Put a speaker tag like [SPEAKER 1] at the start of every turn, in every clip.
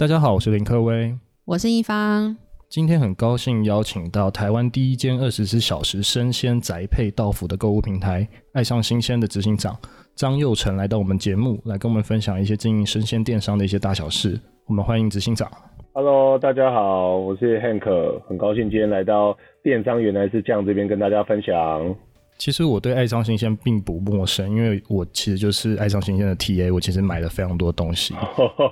[SPEAKER 1] 大家好，我是林科威，
[SPEAKER 2] 我是一方。
[SPEAKER 1] 今天很高兴邀请到台湾第一间二十四小时生鲜宅配到府的购物平台“爱上新鲜”的执行长张佑成来到我们节目，来跟我们分享一些经营生鲜电商的一些大小事。我们欢迎执行长。
[SPEAKER 3] Hello，大家好，我是 Hank，很高兴今天来到电商原来是这样这边跟大家分享。
[SPEAKER 1] 其实我对爱上新鲜并不陌生，因为我其实就是爱上新鲜的 TA，我其实买了非常多东西。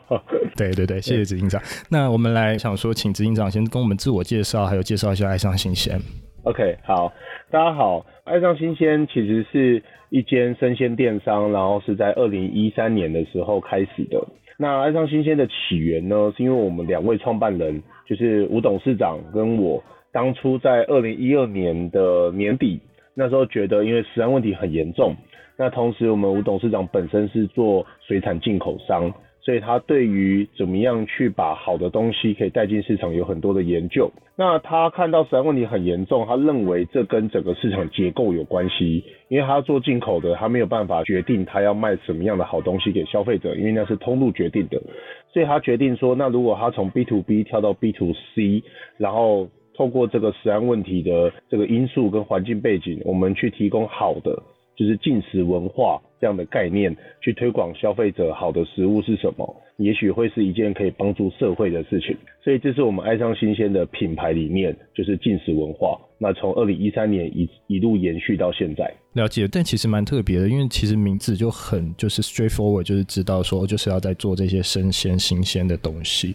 [SPEAKER 1] 对对对，谢谢执行长。那我们来想说，请执行长先跟我们自我介绍，还有介绍一下爱上新鲜。
[SPEAKER 3] OK，好，大家好，爱上新鲜其实是一间生鲜电商，然后是在二零一三年的时候开始的。那爱上新鲜的起源呢，是因为我们两位创办人，就是吴董事长跟我，当初在二零一二年的年底。那时候觉得，因为食安问题很严重，那同时我们吴董事长本身是做水产进口商，所以他对于怎么样去把好的东西可以带进市场有很多的研究。那他看到食安问题很严重，他认为这跟整个市场结构有关系，因为他做进口的，他没有办法决定他要卖什么样的好东西给消费者，因为那是通路决定的，所以他决定说，那如果他从 B to B 跳到 B to C，然后。透过这个食安问题的这个因素跟环境背景，我们去提供好的，就是进食文化这样的概念，去推广消费者好的食物是什么，也许会是一件可以帮助社会的事情。所以这是我们爱上新鲜的品牌理念，就是进食文化。那从二零一三年一一路延续到现在，
[SPEAKER 1] 了解。但其实蛮特别的，因为其实名字就很就是 straightforward，就是知道说就是要在做这些生鲜新鲜的东西。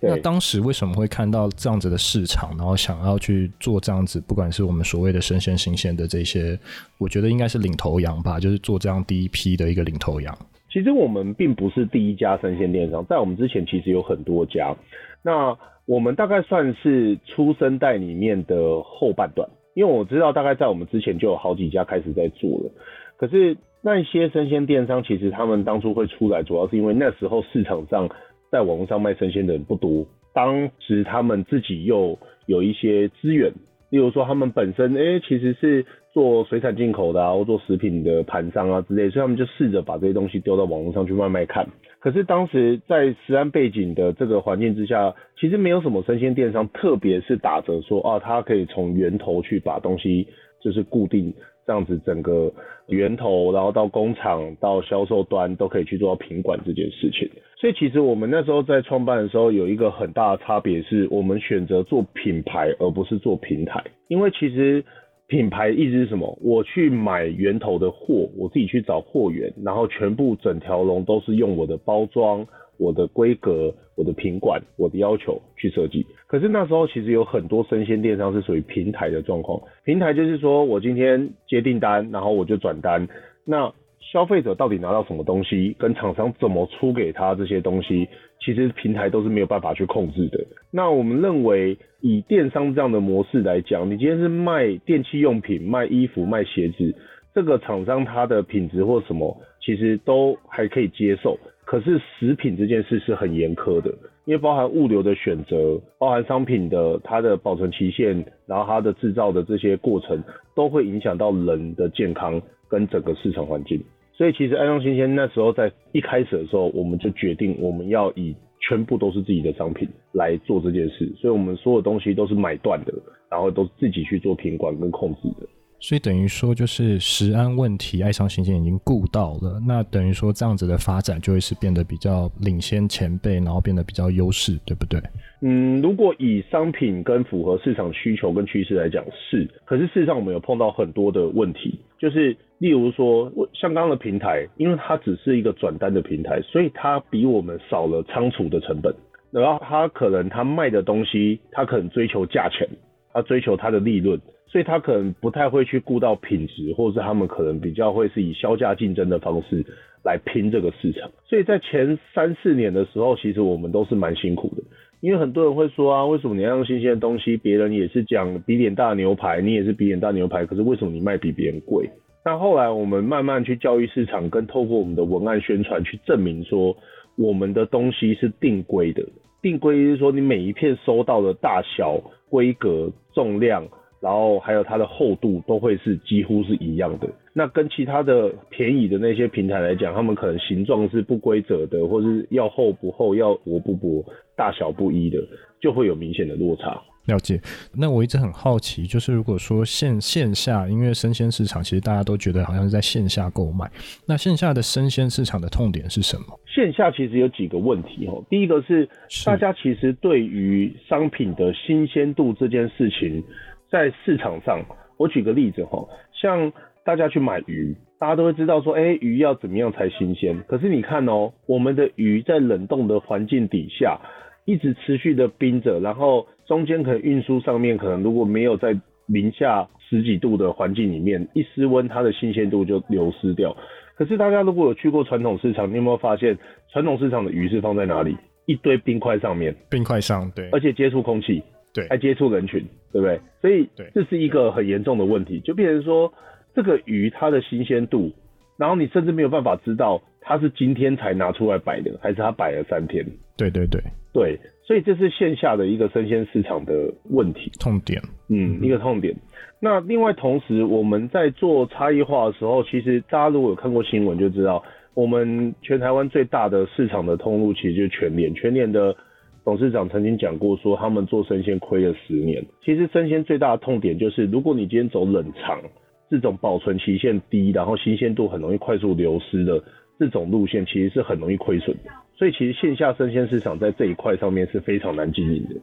[SPEAKER 1] 那当时为什么会看到这样子的市场，然后想要去做这样子，不管是我们所谓的生鲜新鲜的这些，我觉得应该是领头羊吧，就是做这样第一批的一个领头羊。
[SPEAKER 3] 其实我们并不是第一家生鲜电商，在我们之前其实有很多家。那我们大概算是出生代里面的后半段，因为我知道大概在我们之前就有好几家开始在做了。可是那些生鲜电商，其实他们当初会出来，主要是因为那时候市场上在网络上卖生鲜的人不多，当时他们自己又有一些资源，例如说他们本身哎、其实是。做水产进口的啊，或做食品的盘商啊之类，所以他们就试着把这些东西丢到网络上去卖卖看。可是当时在食安背景的这个环境之下，其实没有什么生鲜电商，特别是打着说啊，它可以从源头去把东西就是固定这样子，整个源头，然后到工厂到销售端都可以去做到品管这件事情。所以其实我们那时候在创办的时候，有一个很大的差别是，我们选择做品牌而不是做平台，因为其实。品牌意思是什么？我去买源头的货，我自己去找货源，然后全部整条龙都是用我的包装、我的规格、我的品管、我的要求去设计。可是那时候其实有很多生鲜电商是属于平台的状况。平台就是说我今天接订单，然后我就转单。那消费者到底拿到什么东西，跟厂商怎么出给他这些东西，其实平台都是没有办法去控制的。那我们认为，以电商这样的模式来讲，你今天是卖电器用品、卖衣服、卖鞋子，这个厂商它的品质或什么，其实都还可以接受。可是食品这件事是很严苛的，因为包含物流的选择，包含商品的它的保存期限，然后它的制造的这些过程，都会影响到人的健康跟整个市场环境。所以其实爱上新鲜那时候在一开始的时候，我们就决定我们要以全部都是自己的商品来做这件事，所以我们所有东西都是买断的，然后都自己去做品管跟控制的。
[SPEAKER 1] 所以等于说，就是食安问题，爱上新鲜已经顾到了。那等于说，这样子的发展就会是变得比较领先前辈，然后变得比较优势，对不对？
[SPEAKER 3] 嗯，如果以商品跟符合市场需求跟趋势来讲是，可是事实上我们有碰到很多的问题，就是例如说，像刚刚的平台，因为它只是一个转单的平台，所以它比我们少了仓储的成本，然后它可能它卖的东西，它可能追求价钱，他追求它的利润。所以他可能不太会去顾到品质，或者是他们可能比较会是以削价竞争的方式来拼这个市场。所以在前三四年的时候，其实我们都是蛮辛苦的，因为很多人会说啊，为什么你要用新鲜的东西？别人也是讲比脸大牛排，你也是比脸大牛排，可是为什么你卖比别人贵？那后来我们慢慢去教育市场，跟透过我们的文案宣传去证明说，我们的东西是定规的。定规就是说，你每一片收到的大小、规格、重量。然后还有它的厚度都会是几乎是一样的。那跟其他的便宜的那些平台来讲，他们可能形状是不规则的，或是要厚不厚，要薄不薄，大小不一的，就会有明显的落差。
[SPEAKER 1] 了解，那我一直很好奇，就是如果说线线下，因为生鲜市场其实大家都觉得好像是在线下购买，那线下的生鲜市场的痛点是什么？
[SPEAKER 3] 线下其实有几个问题哦，第一个是大家其实对于商品的新鲜度这件事情，在市场上，我举个例子哈，像大家去买鱼，大家都会知道说，哎，鱼要怎么样才新鲜？可是你看哦，我们的鱼在冷冻的环境底下。一直持续的冰着，然后中间可能运输上面可能如果没有在零下十几度的环境里面，一失温它的新鲜度就流失掉。可是大家如果有去过传统市场，你有没有发现传统市场的鱼是放在哪里？一堆冰块上面，
[SPEAKER 1] 冰块上，对，
[SPEAKER 3] 而且接触空气，
[SPEAKER 1] 对，
[SPEAKER 3] 还接触人群，对不对？所以这是一个很严重的问题，就变成说这个鱼它的新鲜度，然后你甚至没有办法知道它是今天才拿出来摆的，还是它摆了三天。
[SPEAKER 1] 对对对。
[SPEAKER 3] 对，所以这是线下的一个生鲜市场的问题
[SPEAKER 1] 痛点，
[SPEAKER 3] 嗯，一个痛点。那另外同时我们在做差异化的时候，其实大家如果有看过新闻就知道，我们全台湾最大的市场的通路其实就是全联，全联的董事长曾经讲过说，他们做生鲜亏了十年。其实生鲜最大的痛点就是，如果你今天走冷藏这种保存期限低，然后新鲜度很容易快速流失的这种路线，其实是很容易亏损的。所以其实线下生鲜市场在这一块上面是非常难经营的。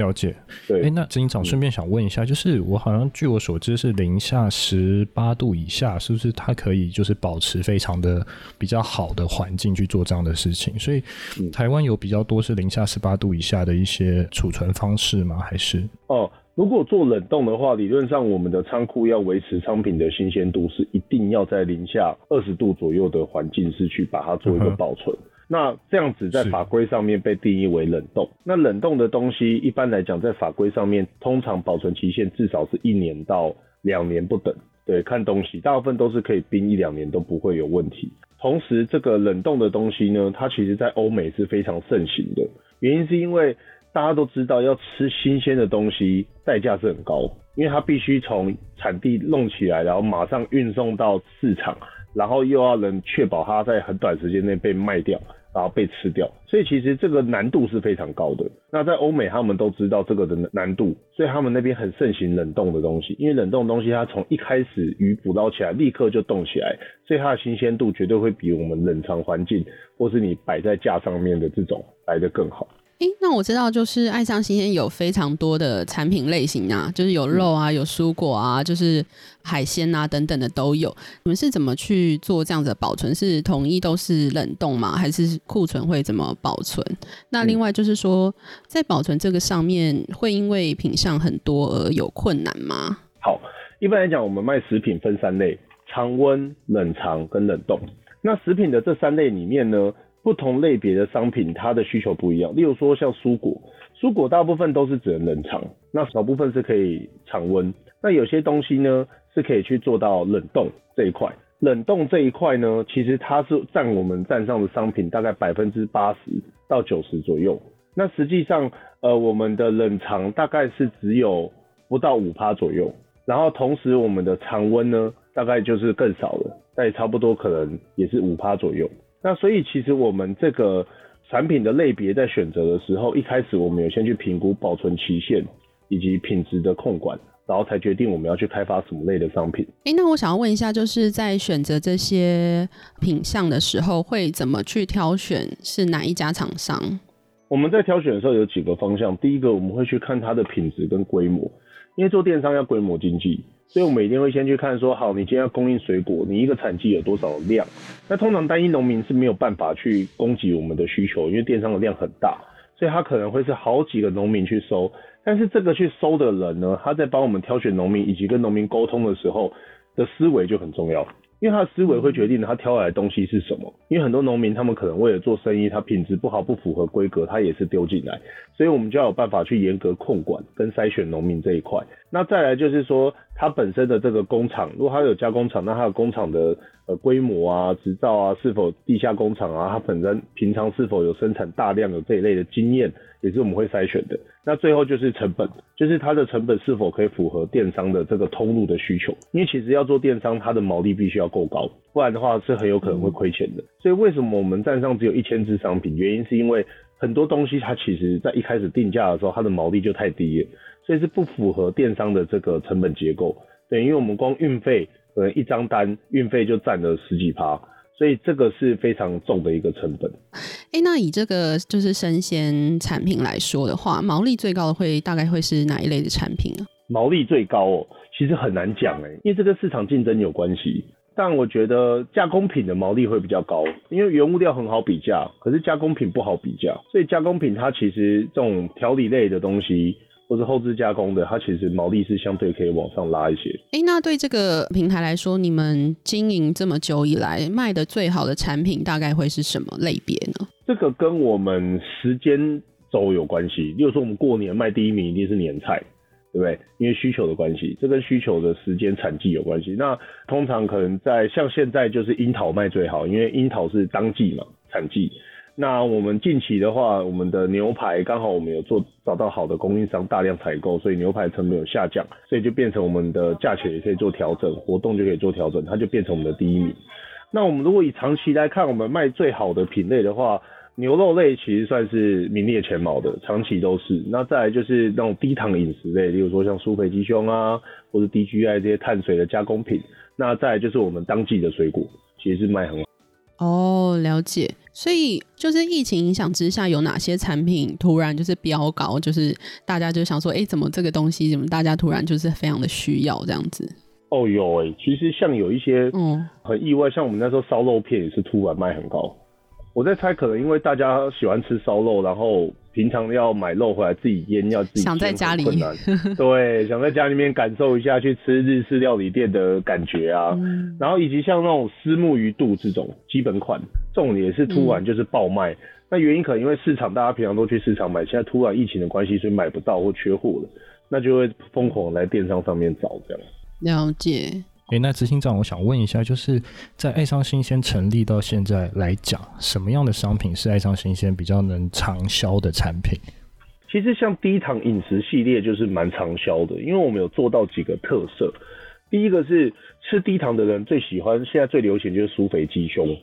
[SPEAKER 1] 了解，对。哎、欸，那执行长顺便想问一下，就是我好像据我所知是零下十八度以下，是不是它可以就是保持非常的比较好的环境去做这样的事情？所以台湾有比较多是零下十八度以下的一些储存方式吗？还是？
[SPEAKER 3] 哦，如果做冷冻的话，理论上我们的仓库要维持商品的新鲜度，是一定要在零下二十度左右的环境，是去把它做一个保存。嗯那这样子在法规上面被定义为冷冻。那冷冻的东西一般来讲，在法规上面通常保存期限至少是一年到两年不等。对，看东西，大部分都是可以冰一两年都不会有问题。同时，这个冷冻的东西呢，它其实在欧美是非常盛行的。原因是因为大家都知道，要吃新鲜的东西代价是很高，因为它必须从产地弄起来，然后马上运送到市场。然后又要能确保它在很短时间内被卖掉，然后被吃掉，所以其实这个难度是非常高的。那在欧美，他们都知道这个的难度，所以他们那边很盛行冷冻的东西。因为冷冻东西，它从一开始鱼捕捞起来，立刻就冻起来，所以它的新鲜度绝对会比我们冷藏环境或是你摆在架上面的这种来得更好。
[SPEAKER 2] 哎，那我知道，就是爱上新鲜有非常多的产品类型啊，就是有肉啊，有蔬果啊，就是海鲜啊等等的都有。你们是怎么去做这样子的保存？是统一都是冷冻吗？还是库存会怎么保存？那另外就是说，在保存这个上面，会因为品相很多而有困难吗？
[SPEAKER 3] 好，一般来讲，我们卖食品分三类：常温、冷藏跟冷冻。那食品的这三类里面呢，不同类别的商品，它的需求不一样。例如说，像蔬果，蔬果大部分都是只能冷藏，那少部分是可以常温。那有些东西呢，是可以去做到冷冻这一块。冷冻这一块呢，其实它是占我们站上的商品大概百分之八十到九十左右。那实际上，呃，我们的冷藏大概是只有不到五趴左右。然后同时，我们的常温呢，大概就是更少了，但也差不多可能也是五趴左右。那所以其实我们这个产品的类别在选择的时候，一开始我们有先去评估保存期限以及品质的控管，然后才决定我们要去开发什么类的商品。
[SPEAKER 2] 哎、欸，那我想要问一下，就是在选择这些品项的时候，会怎么去挑选是哪一家厂商？
[SPEAKER 3] 我们在挑选的时候有几个方向，第一个我们会去看它的品质跟规模，因为做电商要规模经济。所以，我们一定会先去看说，好，你今天要供应水果，你一个产季有多少量？那通常单一农民是没有办法去供给我们的需求，因为电商的量很大，所以他可能会是好几个农民去收。但是这个去收的人呢，他在帮我们挑选农民以及跟农民沟通的时候的思维就很重要。因为他的思维会决定他挑来的东西是什么。因为很多农民他们可能为了做生意，他品质不好、不符合规格，他也是丢进来。所以我们就要有办法去严格控管跟筛选农民这一块。那再来就是说，它本身的这个工厂，如果它有加工厂，那它的工厂的呃规模啊、执照啊，是否地下工厂啊，它本身平常是否有生产大量的这一类的经验，也是我们会筛选的。那最后就是成本，就是它的成本是否可以符合电商的这个通路的需求。因为其实要做电商，它的毛利必须要够高，不然的话是很有可能会亏钱的。所以为什么我们站上只有一千支商品？原因是因为很多东西它其实在一开始定价的时候，它的毛利就太低。所以是不符合电商的这个成本结构，对，因为我们光运费可能一张单运费就占了十几趴，所以这个是非常重的一个成本。
[SPEAKER 2] 哎、欸，那以这个就是生鲜产品来说的话，毛利最高的会大概会是哪一类的产品啊？
[SPEAKER 3] 毛利最高哦，其实很难讲哎，因为这个市场竞争有关系。但我觉得加工品的毛利会比较高，因为原物料很好比价，可是加工品不好比价，所以加工品它其实这种调理类的东西。或是后置加工的，它其实毛利是相对可以往上拉一些。
[SPEAKER 2] 哎、欸，那对这个平台来说，你们经营这么久以来，卖的最好的产品大概会是什么类别呢？
[SPEAKER 3] 这个跟我们时间轴有关系。例如说，我们过年卖第一名一定是年菜，对不对？因为需求的关系，这跟需求的时间产季有关系。那通常可能在像现在就是樱桃卖最好，因为樱桃是当季嘛，产季。那我们近期的话，我们的牛排刚好我们有做找到好的供应商，大量采购，所以牛排成本有下降，所以就变成我们的价钱也可以做调整，活动就可以做调整，它就变成我们的第一名。那我们如果以长期来看，我们卖最好的品类的话，牛肉类其实算是名列前茅的，长期都是。那再来就是那种低糖饮食类，例如说像舒肥鸡胸啊，或者 DGI 这些碳水的加工品。那再来就是我们当季的水果，其实是卖很好。
[SPEAKER 2] 哦，了解。所以就是疫情影响之下，有哪些产品突然就是飙高，就是大家就想说，哎、欸，怎么这个东西，怎么大家突然就是非常的需要这样子？
[SPEAKER 3] 哦，有哎、欸，其实像有一些，嗯，很意外，像我们那时候烧肉片也是突然卖很高。我在猜，可能因为大家喜欢吃烧肉，然后平常要买肉回来自己腌，要自己想在家里困难，对，想在家里面感受一下去吃日式料理店的感觉啊。嗯、然后以及像那种虱目鱼肚这种基本款，这种也是突然就是爆卖。嗯、那原因可能因为市场大家平常都去市场买，现在突然疫情的关系，所以买不到或缺货了，那就会疯狂来电商上面找这样。
[SPEAKER 2] 了解。
[SPEAKER 1] 诶，那执行长，我想问一下，就是在爱上新鲜成立到现在来讲，什么样的商品是爱上新鲜比较能长销的产品？
[SPEAKER 3] 其实像低糖饮食系列就是蛮长销的，因为我们有做到几个特色。第一个是吃低糖的人最喜欢，现在最流行就是舒肥鸡胸。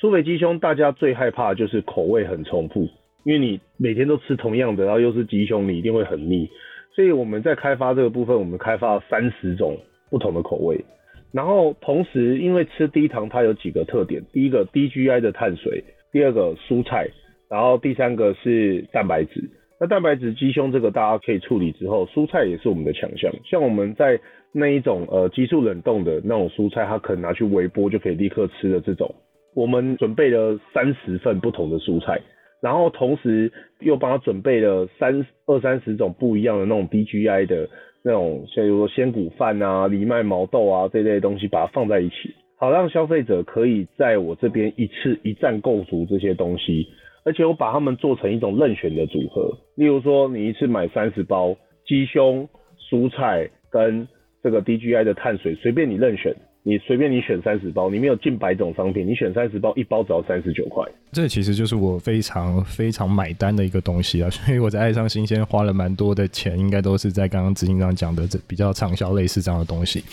[SPEAKER 3] 舒肥鸡胸大家最害怕就是口味很重复，因为你每天都吃同样的，然后又是鸡胸，你一定会很腻。所以我们在开发这个部分，我们开发了三十种。不同的口味，然后同时因为吃低糖，它有几个特点：第一个低 GI 的碳水，第二个蔬菜，然后第三个是蛋白质。那蛋白质鸡胸这个大家可以处理之后，蔬菜也是我们的强项。像我们在那一种呃急速冷冻的那种蔬菜，它可能拿去微波就可以立刻吃的这种，我们准备了三十份不同的蔬菜，然后同时又帮他准备了三二三十种不一样的那种低 GI 的。那种像比如说鲜骨饭啊、藜麦毛豆啊这类东西，把它放在一起，好让消费者可以在我这边一次一站购足这些东西，而且我把它们做成一种任选的组合。例如说，你一次买三十包鸡胸、蔬菜跟这个 DGI 的碳水，随便你任选。你随便你选三十包，里面有近百种商品，你选三十包，一包只要三十九块。
[SPEAKER 1] 这其实就是我非常非常买单的一个东西啊，所以我在爱上新鲜花了蛮多的钱，应该都是在刚刚执行长讲的这比较畅销类似这样的东西。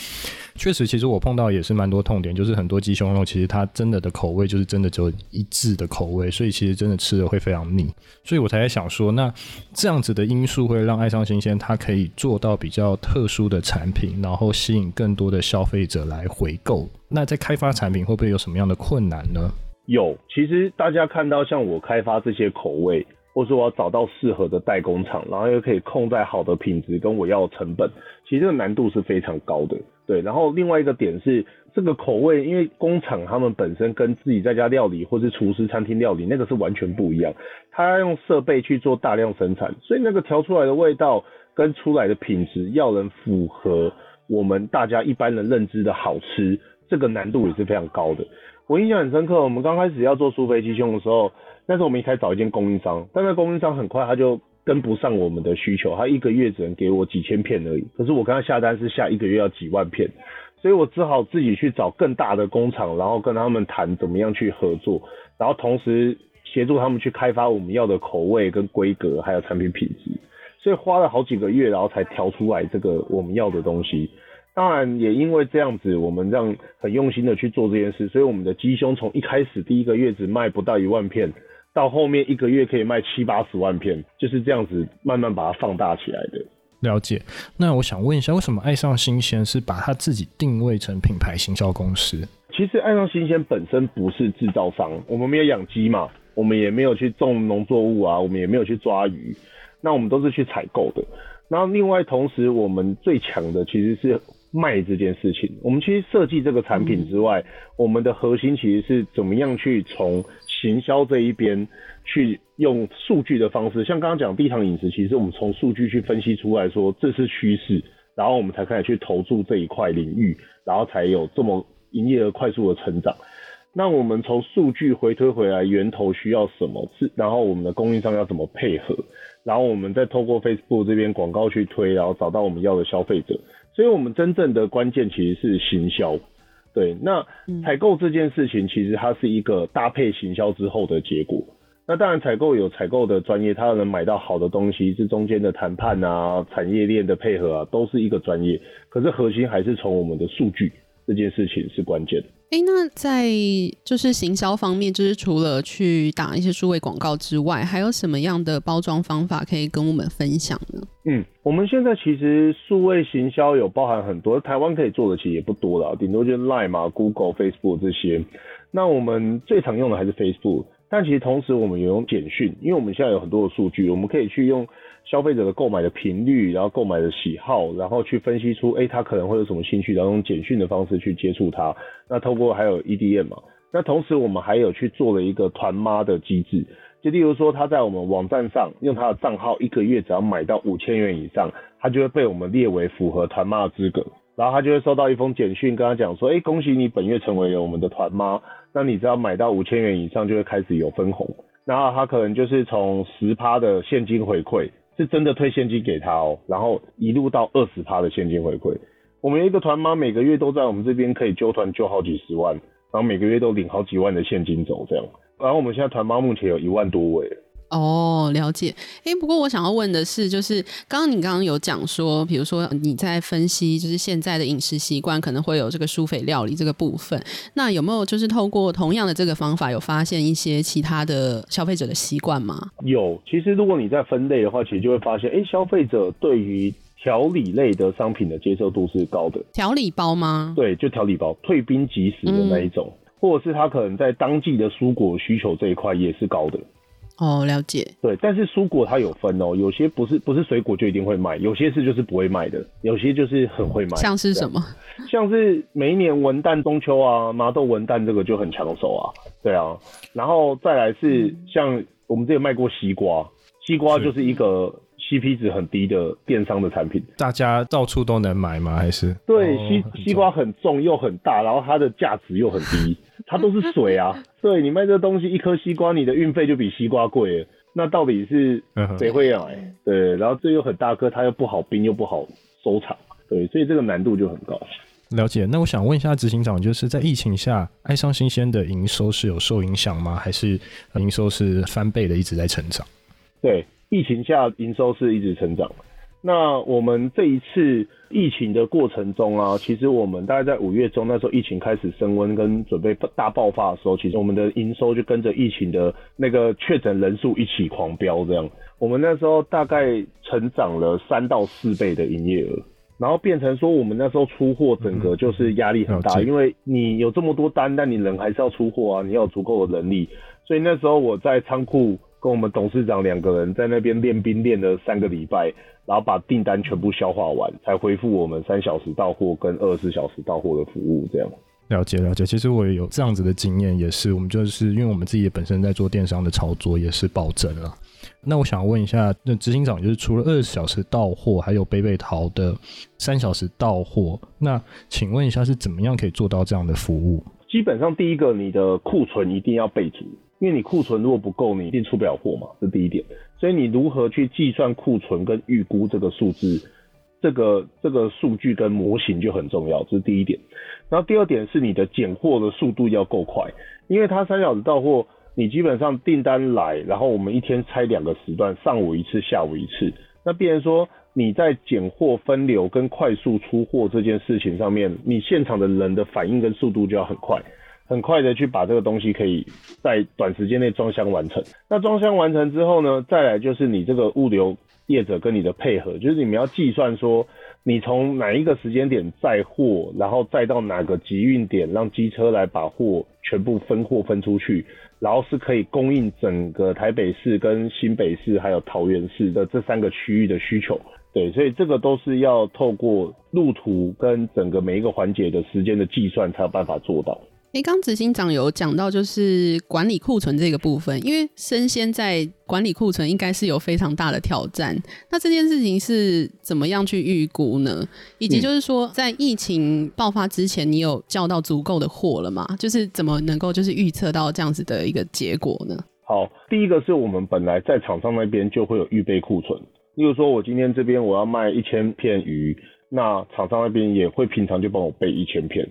[SPEAKER 1] 确实，其实我碰到也是蛮多痛点，就是很多鸡胸肉其实它真的的口味就是真的只有一致的口味，所以其实真的吃的会非常腻。所以我才在想说，那这样子的因素会让爱上新鲜它可以做到比较特殊的产品，然后吸引更多的消费者来回购。那在开发产品会不会有什么样的困难呢？
[SPEAKER 3] 有，其实大家看到像我开发这些口味。或者说我要找到适合的代工厂，然后又可以控在好的品质跟我要的成本，其实这个难度是非常高的。对，然后另外一个点是这个口味，因为工厂他们本身跟自己在家料理或是厨师餐厅料理那个是完全不一样，他要用设备去做大量生产，所以那个调出来的味道跟出来的品质要能符合我们大家一般人认知的好吃，这个难度也是非常高的。我印象很深刻，我们刚开始要做舒肥鸡胸的时候。那时候我们一开始找一间供应商，但那供应商很快他就跟不上我们的需求，他一个月只能给我几千片而已。可是我跟他下单是下一个月要几万片，所以我只好自己去找更大的工厂，然后跟他们谈怎么样去合作，然后同时协助他们去开发我们要的口味跟规格，还有产品品质。所以花了好几个月，然后才调出来这个我们要的东西。当然也因为这样子，我们这样很用心的去做这件事，所以我们的鸡胸从一开始第一个月只卖不到一万片，到后面一个月可以卖七八十万片，就是这样子慢慢把它放大起来的。
[SPEAKER 1] 了解。那我想问一下，为什么爱上新鲜是把它自己定位成品牌行销公司？
[SPEAKER 3] 其实爱上新鲜本身不是制造商，我们没有养鸡嘛，我们也没有去种农作物啊，我们也没有去抓鱼，那我们都是去采购的。然后另外同时，我们最强的其实是。卖这件事情，我们其实设计这个产品之外，嗯、我们的核心其实是怎么样去从行销这一边去用数据的方式，像刚刚讲低糖饮食，其实我们从数据去分析出来说这是趋势，然后我们才开始去投注这一块领域，然后才有这么营业额快速的成长。那我们从数据回推回来，源头需要什么？是然后我们的供应商要怎么配合？然后我们再透过 Facebook 这边广告去推，然后找到我们要的消费者。所以，我们真正的关键其实是行销，对。那采购这件事情，其实它是一个搭配行销之后的结果。那当然，采购有采购的专业，他能买到好的东西，这中间的谈判啊、产业链的配合啊，都是一个专业。可是核心还是从我们的数据这件事情是关键。
[SPEAKER 2] 哎，那在就是行销方面，就是除了去打一些数位广告之外，还有什么样的包装方法可以跟我们分享呢？
[SPEAKER 3] 嗯，我们现在其实数位行销有包含很多，台湾可以做的其实也不多了，顶多就是 Line 嘛、Google、Facebook 这些。那我们最常用的还是 Facebook。但其实同时，我们也用简讯，因为我们现在有很多的数据，我们可以去用消费者的购买的频率，然后购买的喜好，然后去分析出，哎，他可能会有什么兴趣，然后用简讯的方式去接触他。那透过还有 EDM 嘛，那同时我们还有去做了一个团妈的机制，就例如说他在我们网站上用他的账号，一个月只要买到五千元以上，他就会被我们列为符合团妈的资格。然后他就会收到一封简讯，跟他讲说：“哎，恭喜你本月成为了我们的团妈。那你只要买到五千元以上，就会开始有分红。然后他可能就是从十趴的现金回馈，是真的退现金给他哦。然后一路到二十趴的现金回馈。我们一个团妈每个月都在我们这边可以揪团揪好几十万，然后每个月都领好几万的现金走这样。然后我们现在团妈目前有一万多位。”
[SPEAKER 2] 哦，了解。哎，不过我想要问的是，就是刚刚你刚刚有讲说，比如说你在分析，就是现在的饮食习惯可能会有这个舒肥料理这个部分，那有没有就是透过同样的这个方法，有发现一些其他的消费者的习惯吗？
[SPEAKER 3] 有，其实如果你在分类的话，其实就会发现，哎，消费者对于调理类的商品的接受度是高的。
[SPEAKER 2] 调理包吗？
[SPEAKER 3] 对，就调理包，退冰即食的那一种，嗯、或者是他可能在当季的蔬果需求这一块也是高的。
[SPEAKER 2] 哦，了解。
[SPEAKER 3] 对，但是蔬果它有分哦，有些不是不是水果就一定会卖，有些是就是不会卖的，有些就是很会卖。
[SPEAKER 2] 像是什么？
[SPEAKER 3] 像是每一年文旦、中秋啊，麻豆文旦这个就很抢手啊。对啊，然后再来是像我们之前卖过西瓜，西瓜就是一个 CP 值很低的电商的产品。
[SPEAKER 1] 大家到处都能买吗？还是？
[SPEAKER 3] 对，西西瓜很重又很大，然后它的价值又很低。它都是水啊，对，你卖这东西，一颗西瓜，你的运费就比西瓜贵了，那到底是谁会买？对，然后这又很大颗，它又不好冰，又不好收藏，对，所以这个难度就很高。
[SPEAKER 1] 了解，那我想问一下执行长，就是在疫情下，爱上新鲜的营收是有受影响吗？还是营收是翻倍的一直在成长？
[SPEAKER 3] 对，疫情下营收是一直成长。那我们这一次疫情的过程中啊，其实我们大概在五月中那时候疫情开始升温跟准备大爆发的时候，其实我们的营收就跟着疫情的那个确诊人数一起狂飙，这样，我们那时候大概成长了三到四倍的营业额，然后变成说我们那时候出货整个就是压力很大，因为你有这么多单，但你人还是要出货啊，你要有足够的能力，所以那时候我在仓库跟我们董事长两个人在那边练兵练了三个礼拜。然后把订单全部消化完，才恢复我们三小时到货跟二十四小时到货的服务。这样
[SPEAKER 1] 了解了解，其实我也有这样子的经验，也是我们就是因为我们自己本身在做电商的操作，也是暴增了。那我想问一下，那执行长就是除了二十小时到货，还有北北淘的三小时到货，那请问一下是怎么样可以做到这样的服务？
[SPEAKER 3] 基本上第一个，你的库存一定要备足，因为你库存如果不够，你一定出不了货嘛，这第一点。所以你如何去计算库存跟预估这个数字，这个这个数据跟模型就很重要，这是第一点。然后第二点是你的拣货的速度要够快，因为它三小时到货，你基本上订单来，然后我们一天拆两个时段，上午一次，下午一次。那变成说你在拣货分流跟快速出货这件事情上面，你现场的人的反应跟速度就要很快。很快的去把这个东西可以在短时间内装箱完成。那装箱完成之后呢，再来就是你这个物流业者跟你的配合，就是你们要计算说，你从哪一个时间点载货，然后再到哪个集运点，让机车来把货全部分货分出去，然后是可以供应整个台北市跟新北市还有桃园市的这三个区域的需求。对，所以这个都是要透过路途跟整个每一个环节的时间的计算才有办法做到。
[SPEAKER 2] 诶，刚执行长有讲到，就是管理库存这个部分，因为生鲜在管理库存应该是有非常大的挑战。那这件事情是怎么样去预估呢？以及就是说，在疫情爆发之前，你有叫到足够的货了吗？就是怎么能够就是预测到这样子的一个结果呢？
[SPEAKER 3] 好，第一个是我们本来在厂商那边就会有预备库存，例如说我今天这边我要卖一千片鱼，那厂商那边也会平常就帮我备一千片。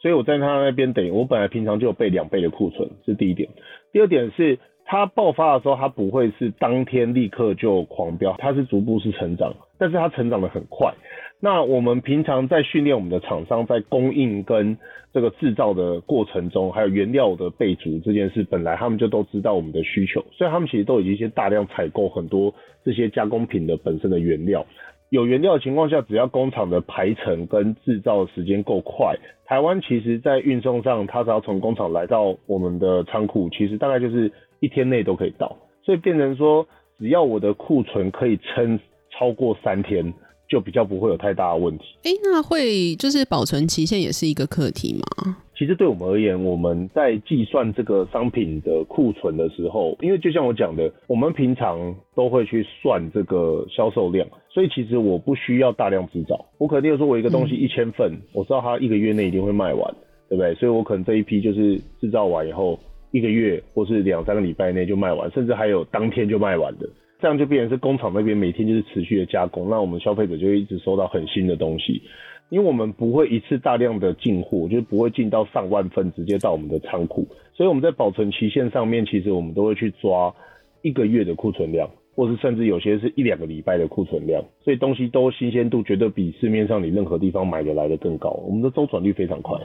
[SPEAKER 3] 所以我在他那边等于我本来平常就有备两倍的库存，是第一点。第二点是，它爆发的时候，它不会是当天立刻就狂飙，它是逐步是成长，但是它成长的很快。那我们平常在训练我们的厂商，在供应跟这个制造的过程中，还有原料的备足这件事，本来他们就都知道我们的需求，所以他们其实都已经先大量采购很多这些加工品的本身的原料。有原料的情况下，只要工厂的排程跟制造时间够快，台湾其实在运送上，它只要从工厂来到我们的仓库，其实大概就是一天内都可以到。所以变成说，只要我的库存可以撑超过三天，就比较不会有太大的问题。
[SPEAKER 2] 哎、欸，那会就是保存期限也是一个课题吗？
[SPEAKER 3] 其实对我们而言，我们在计算这个商品的库存的时候，因为就像我讲的，我们平常都会去算这个销售量，所以其实我不需要大量制造。我可能说，我一个东西一千份，嗯，我知道它一个月内一定会卖完，对不对？所以我可能这一批就是制造完以后，一个月或是两三个礼拜内就卖完，甚至还有当天就卖完的。这样就变成是工厂那边每天就是持续的加工，那我们消费者就会一直收到很新的东西。因为我们不会一次大量的进货，就是不会进到上万份直接到我们的仓库，所以我们在保存期限上面，其实我们都会去抓一个月的库存量，或是甚至有些是一两个礼拜的库存量，所以东西都新鲜度绝对比市面上你任何地方买的来的更高，我们的周转率非常快。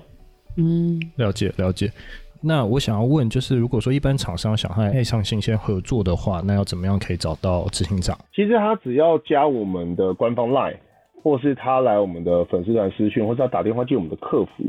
[SPEAKER 1] 嗯，了解了解。那我想要问，就是如果说一般厂商想和爱上新鲜合作的话，那要怎么样可以找到执行长？
[SPEAKER 3] 其实他只要加我们的官方 LINE。或是他来我们的粉丝团私讯，或是他打电话进我们的客服，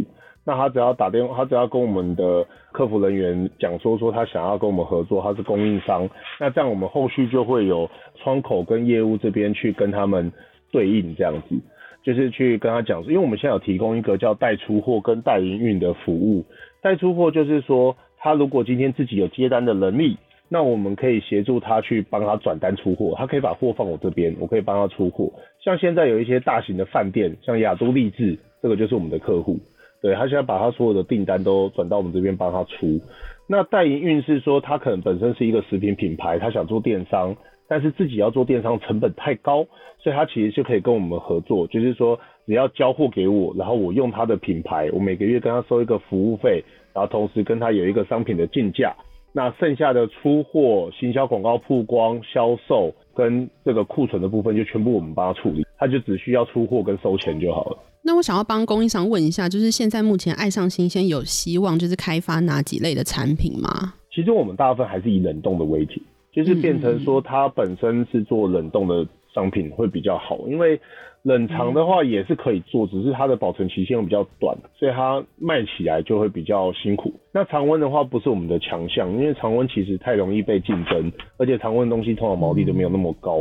[SPEAKER 3] 那他只要打电话，他只要跟我们的客服人员讲说说他想要跟我们合作，他是供应商，那这样我们后续就会有窗口跟业务这边去跟他们对应，这样子就是去跟他讲，因为我们现在有提供一个叫代出货跟代营运的服务，代出货就是说他如果今天自己有接单的能力。那我们可以协助他去帮他转单出货，他可以把货放我这边，我可以帮他出货。像现在有一些大型的饭店，像亚都丽致，这个就是我们的客户，对，他现在把他所有的订单都转到我们这边帮他出。那代营运是说他可能本身是一个食品品牌，他想做电商，但是自己要做电商成本太高，所以他其实就可以跟我们合作，就是说只要交货给我，然后我用他的品牌，我每个月跟他收一个服务费，然后同时跟他有一个商品的进价。那剩下的出货、行销广告曝光、销售跟这个库存的部分，就全部我们帮他处理，他就只需要出货跟收钱就好了。
[SPEAKER 2] 那我想要帮供应商问一下，就是现在目前爱上新鲜有希望就是开发哪几类的产品吗？
[SPEAKER 3] 其实我们大部分还是以冷冻的为主，就是变成说它本身是做冷冻的商品会比较好，因为。冷藏的话也是可以做，只是它的保存期限会比较短，所以它卖起来就会比较辛苦。那常温的话不是我们的强项，因为常温其实太容易被竞争，而且常温东西通常毛利都没有那么高，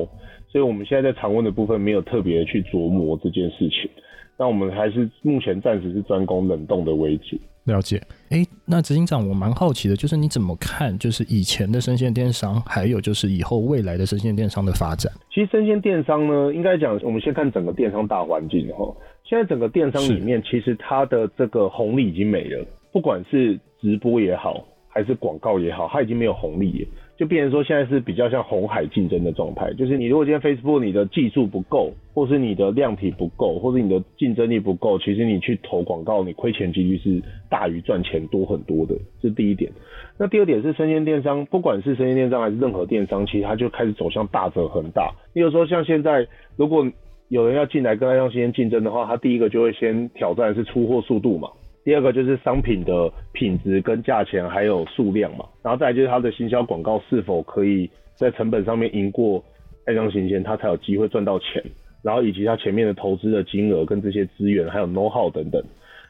[SPEAKER 3] 所以我们现在在常温的部分没有特别去琢磨这件事情。那我们还是目前暂时是专攻冷冻的为主。
[SPEAKER 1] 了解，哎、欸，那执行长，我蛮好奇的，就是你怎么看，就是以前的生鲜电商，还有就是以后未来的生鲜电商的发展？
[SPEAKER 3] 其实生鲜电商呢，应该讲，我们先看整个电商大环境哈。现在整个电商里面，其实它的这个红利已经没了，不管是直播也好。还是广告也好，它已经没有红利了。就变成说，现在是比较像红海竞争的状态，就是你如果今天 Facebook 你的技术不够，或是你的量体不够，或是你的竞争力不够，其实你去投广告，你亏钱几率是大于赚钱多很多的，这是第一点。那第二点是生鲜电商，不管是生鲜电商还是任何电商，其实它就开始走向大者恒大。你有时候像现在，如果有人要进来跟爱上新鲜竞争的话，他第一个就会先挑战是出货速度嘛。第二个就是商品的品质跟价钱，还有数量嘛，然后再来就是它的行销广告是否可以在成本上面赢过爱上新鲜，它才有机会赚到钱，然后以及它前面的投资的金额跟这些资源，还有 know how 等等，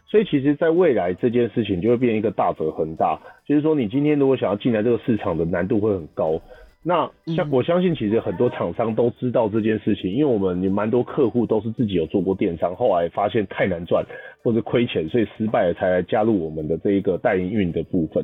[SPEAKER 3] 所以其实在未来这件事情就会变一个大者恒大，就是说你今天如果想要进来这个市场的难度会很高。那像我相信，其实很多厂商都知道这件事情，因为我们有蛮多客户都是自己有做过电商，后来发现太难赚或者亏钱，所以失败了才来加入我们的这一个代营运的部分。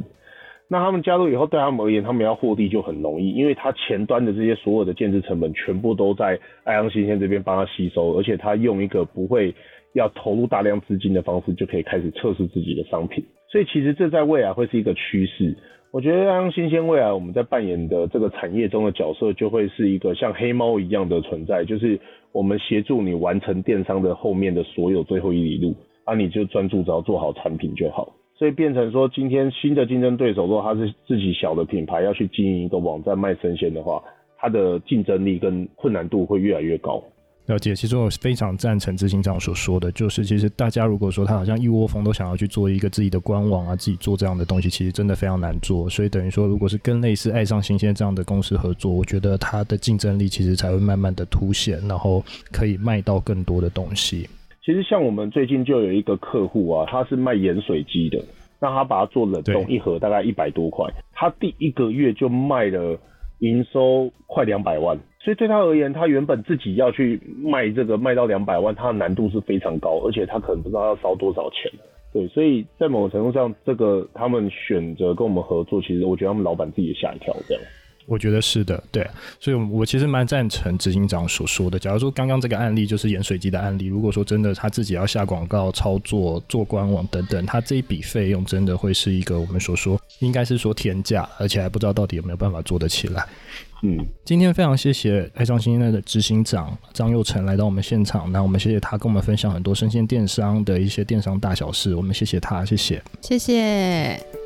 [SPEAKER 3] 那他们加入以后，对他们而言，他们要获利就很容易，因为他前端的这些所有的建制成本全部都在爱阳新鲜这边帮他吸收，而且他用一个不会要投入大量资金的方式，就可以开始测试自己的商品。所以其实这在未来会是一个趋势。我觉得爱康新鲜未来我们在扮演的这个产业中的角色，就会是一个像黑猫一样的存在，就是我们协助你完成电商的后面的所有最后一里路，啊，你就专注只要做好产品就好。所以变成说，今天新的竞争对手，如果他是自己小的品牌要去经营一个网站卖生鲜的话，它的竞争力跟困难度会越来越高。
[SPEAKER 1] 了解，其实我非常赞成执行长所说的，就是其实大家如果说他好像一窝蜂都想要去做一个自己的官网啊，自己做这样的东西，其实真的非常难做。所以等于说，如果是跟类似爱上新鲜这样的公司合作，我觉得它的竞争力其实才会慢慢的凸显，然后可以卖到更多的东西。
[SPEAKER 3] 其实像我们最近就有一个客户啊，他是卖盐水鸡的，那他把它做冷冻，一盒大概一百多块，他第一个月就卖了营收快两百万。所以对他而言，他原本自己要去卖这个卖到两百万，他的难度是非常高，而且他可能不知道要烧多少钱。对，所以在某个程度上，这个他们选择跟我们合作，其实我觉得他们老板自己也吓一跳，这样。
[SPEAKER 1] 我觉得是的，对，所以，我其实蛮赞成执行长所说的。假如说刚刚这个案例就是盐水鸡的案例，如果说真的他自己要下广告、操作、做官网等等，他这一笔费用真的会是一个我们所说应该是说天价，而且还不知道到底有没有办法做得起来。嗯，今天非常谢谢爱上新鲜的执行长张佑成来到我们现场，那我们谢谢他跟我们分享很多生鲜电商的一些电商大小事，我们谢谢他，谢谢，
[SPEAKER 2] 谢谢。